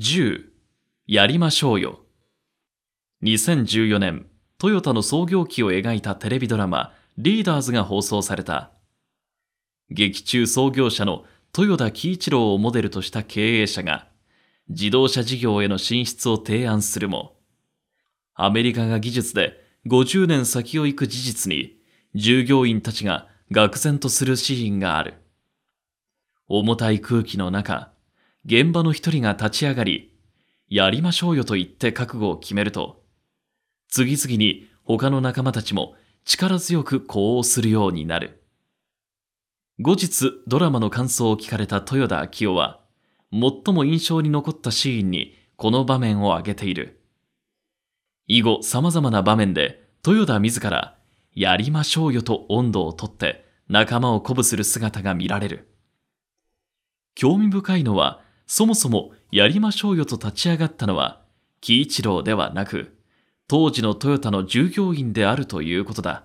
10やりましょうよ。2014年トヨタの創業期を描いたテレビドラマリーダーズが放送された。劇中創業者の豊田喜一郎をモデルとした経営者が自動車事業への進出を提案するもアメリカが技術で50年先を行く事実に従業員たちが愕然とするシーンがある。重たい空気の中現場の一人が立ち上がり、やりましょうよと言って覚悟を決めると、次々に他の仲間たちも力強く呼応するようになる。後日ドラマの感想を聞かれた豊田昭夫は、最も印象に残ったシーンにこの場面を挙げている。以後様々な場面で豊田自ら、やりましょうよと温度をとって仲間を鼓舞する姿が見られる。興味深いのは、そもそもやりましょうよと立ち上がったのは、喜一郎ではなく、当時のトヨタの従業員であるということだ。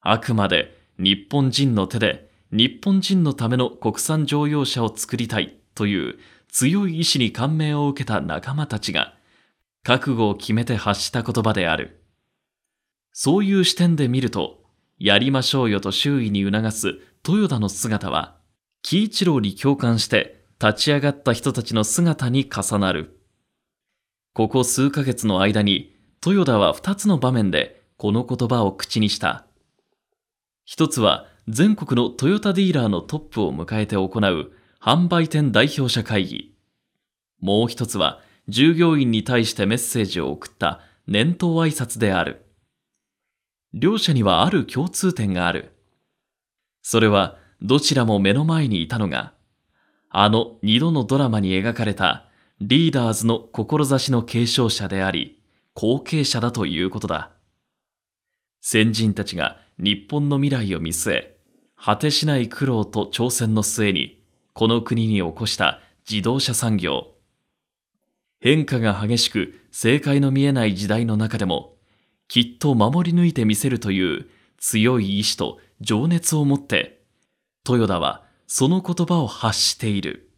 あくまで日本人の手で日本人のための国産乗用車を作りたいという強い意志に感銘を受けた仲間たちが覚悟を決めて発した言葉である。そういう視点で見ると、やりましょうよと周囲に促すトヨタの姿は、喜一郎に共感して立ち上がった人たちの姿に重なる。ここ数ヶ月の間に、豊田は二つの場面でこの言葉を口にした。一つは全国のトヨタディーラーのトップを迎えて行う販売店代表者会議。もう一つは従業員に対してメッセージを送った年頭挨拶である。両者にはある共通点がある。それはどちらも目の前にいたのがあの二度のドラマに描かれたリーダーズの志の継承者であり、後継者だということだ。先人たちが日本の未来を見据え、果てしない苦労と挑戦の末に、この国に起こした自動車産業。変化が激しく正解の見えない時代の中でも、きっと守り抜いてみせるという強い意志と情熱を持って、豊田はその言葉を発している。